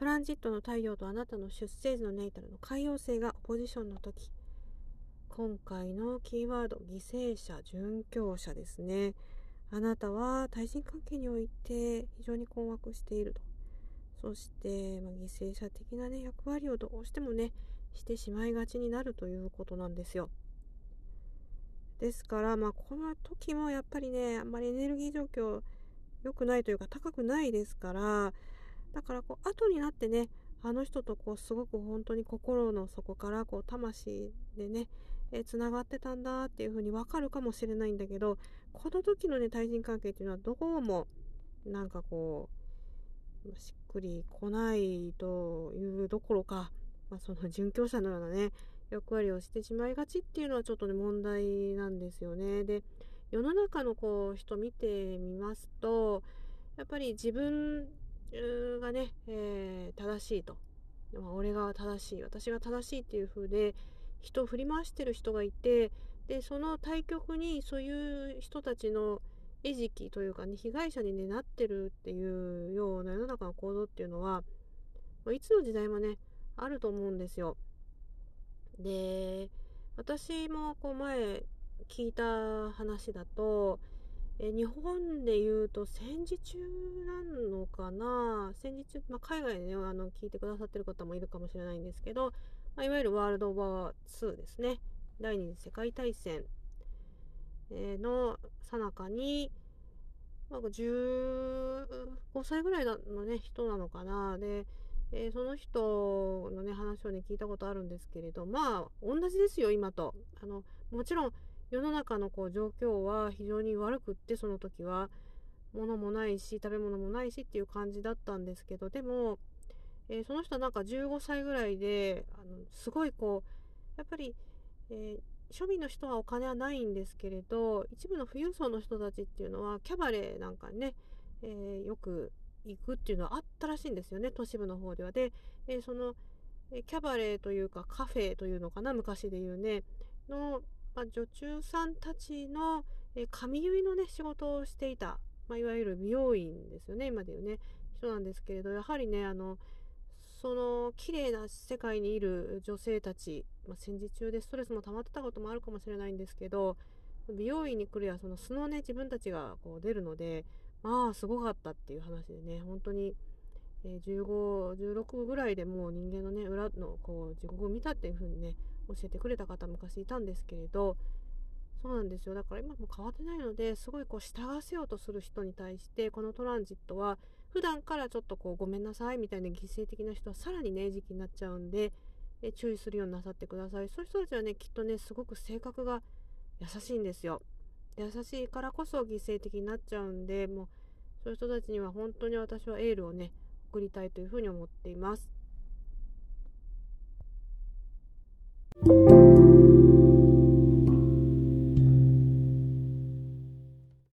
トランジットの太陽とあなたの出生時のネイタルの海洋星がオポジションの時。今回のキーワード犠牲者殉教者ですね。あなたは対人関係において非常に困惑していると。そして、まあ、犠牲者的なね役割をどうしてもねしてしまいがちになるということなんですよ。ですから、まあ、この時もやっぱりねあんまりエネルギー状況良くないというか高くないですからだからこう後になってねあの人とこうすごく本当に心の底からこう魂でねつながってたんだっていうふうに分かるかもしれないんだけどこの時のね対人関係っていうのはどうもなんかこうしっくりこないというどころか、まあ、その殉教者のようなね役割をしてしまいがちっていうのはちょっとね問題なんですよね。で世の中のこう人見てみますとやっぱり自分がね、えー、正しいと、まあ、俺が正しい私が正しいっていう風で人を振り回してる人がいてでその対局にそういう人たちの餌食というかね被害者に、ね、なってるっていうような世の中の行動っていうのは、ま、いつの時代もねあると思うんですよ。で私もこう前聞いた話だとえ日本で言うと戦時中なのかな？戦時中、まあ、海外でねあの聞いてくださってる方もいるかもしれないんですけど、まあ、いわゆるワールドワー2ですね。第二次世界大戦のさなかに、まあ、15歳ぐらいのね人なのかな？で、えー、その人のね話をね聞いたことあるんですけれどまあ同じですよ今と。あのもちろん世の中のこう状況は非常に悪くってその時は物もないし食べ物もないしっていう感じだったんですけどでも、えー、その人はなんか15歳ぐらいであのすごいこうやっぱり、えー、庶民の人はお金はないんですけれど一部の富裕層の人たちっていうのはキャバレーなんかね、えー、よく行くっていうのはあったらしいんですよね都市部の方では。で、えそのキャバレーというかカフェというのかな昔で言うねのまあ、女中さんたちの、え髪結いのね仕事をしていた、まあ、いわゆる美容院ですよね今でいうね。人なんですけれどやはりねあのその綺麗な世界にいる女性たち、まあ、戦時中でストレスも溜まってたこともあるかもしれないんですけど美容院に来るやその素のね自分たちがこう出るのでまあすごかったっていう話でね本当に、え、1516ぐらいでもう人間のね裏のこう地獄を見たっていう風にね教えてくれた方昔いたんですけれどそうなんですよ。だから今も変わってないのですごいこう従わせようとする人に対してこのトランジットは普段からちょっとこうごめんなさいみたいな犠牲的な人はさらにね餌食になっちゃうんでえ注意するようになさってください。そういう人たちはねきっとねすごく性格が優しいんですよ。優しいからこそ犠牲的になっちゃうんでもうそういう人たちには本当に私はエールをね送りたいというふうに思っています。